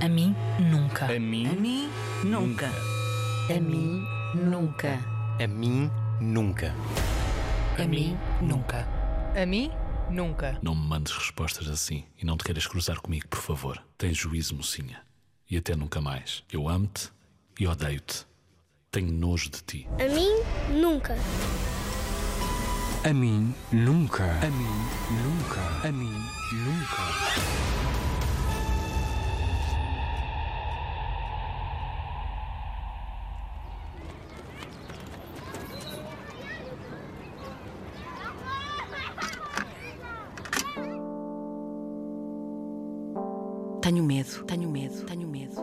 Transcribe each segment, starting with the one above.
A mim, nunca. A mim, A mim, nunca. A mim, nunca. a mim, nunca. A mim, nunca. A mim, nunca. Não me mandes respostas assim e não te queiras cruzar comigo, por favor. Tens juízo, mocinha. E até nunca mais. Eu amo-te e odeio-te. Tenho nojo de ti. A mim, nunca. A mim, nunca. A mim, nunca. A mim, nunca. Tenho medo, tenho medo, tenho medo.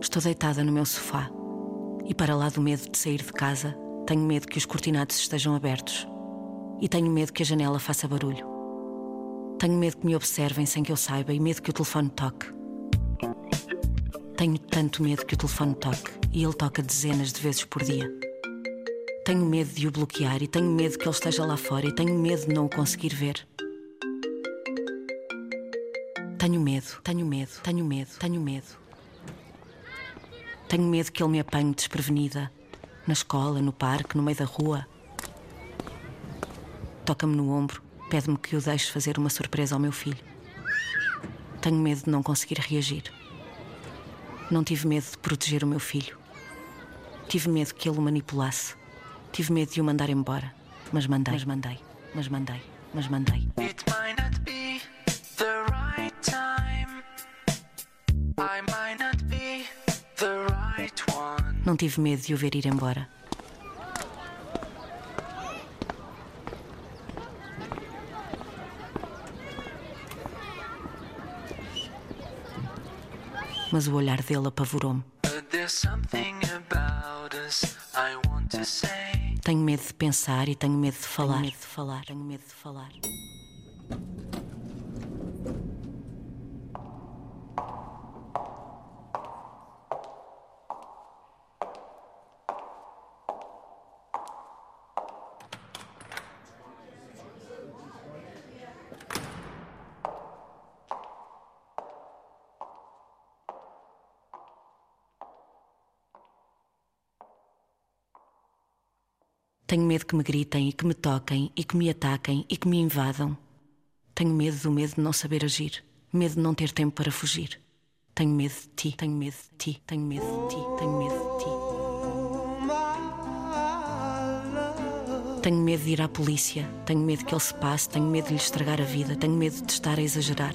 Estou deitada no meu sofá e, para lá do medo de sair de casa, tenho medo que os cortinados estejam abertos e tenho medo que a janela faça barulho. Tenho medo que me observem sem que eu saiba e medo que o telefone toque. Tenho tanto medo que o telefone toque e ele toca dezenas de vezes por dia. Tenho medo de o bloquear e tenho medo que ele esteja lá fora e tenho medo de não o conseguir ver. Tenho medo, tenho medo, tenho medo, tenho medo. Tenho medo que ele me apanhe desprevenida. Na escola, no parque, no meio da rua. Toca-me no ombro, pede-me que o deixe fazer uma surpresa ao meu filho. Tenho medo de não conseguir reagir. Não tive medo de proteger o meu filho. Tive medo que ele o manipulasse. Tive medo de o mandar embora. Mas mandei, mas mandei, mas mandei, mas mandei. Não tive medo de o ver ir embora. Mas o olhar dele apavorou-me. Tenho medo de pensar e tenho medo de falar. Tenho medo de falar, tenho medo de falar. Tenho medo que me gritem e que me toquem e que me ataquem e que me invadam. Tenho medo do medo de não saber agir, medo de não ter tempo para fugir. Tenho medo de ti, tenho medo de ti, tenho medo de ti, tenho medo de ti. Tenho medo de ir à polícia, tenho medo que ele se passe, tenho medo de lhe estragar a vida, tenho medo de estar a exagerar.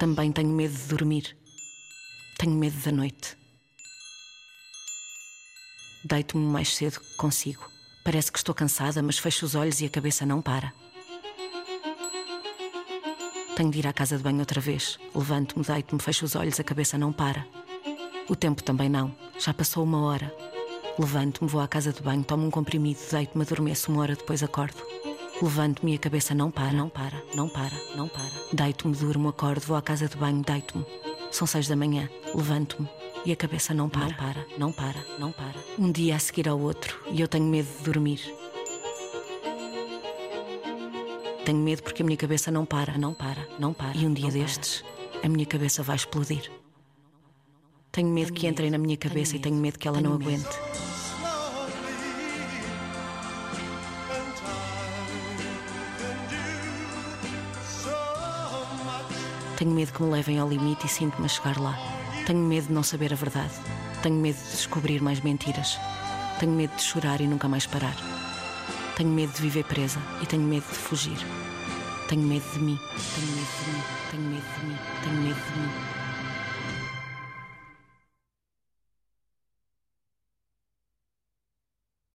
Também tenho medo de dormir. Tenho medo da noite. Deito-me mais cedo que consigo. Parece que estou cansada, mas fecho os olhos e a cabeça não para. Tenho de ir à casa de banho outra vez. Levanto-me, deito-me, fecho os olhos, a cabeça não para. O tempo também não. Já passou uma hora. Levanto-me, vou à casa de banho, tomo um comprimido, deito-me, adormeço uma hora depois acordo. Levanto-me e a cabeça não para, não para, não para, não para. Deito-me, durmo, acordo, vou à casa de banho, deito-me. São seis da manhã. Levanto-me e a cabeça não para, não para, não para, não para. Um dia a seguir ao outro e eu tenho medo de dormir. Tenho medo porque a minha cabeça não para, não para, não para. E um dia destes, a minha cabeça vai explodir. Tenho medo que entrem na minha cabeça e tenho medo que ela não aguente. Tenho medo que me levem ao limite e sinto-me a chegar lá. Tenho medo de não saber a verdade. Tenho medo de descobrir mais mentiras. Tenho medo de chorar e nunca mais parar. Tenho medo de viver presa e tenho medo de fugir. Tenho medo de mim. Tenho medo de mim. Tenho medo de mim. Tenho medo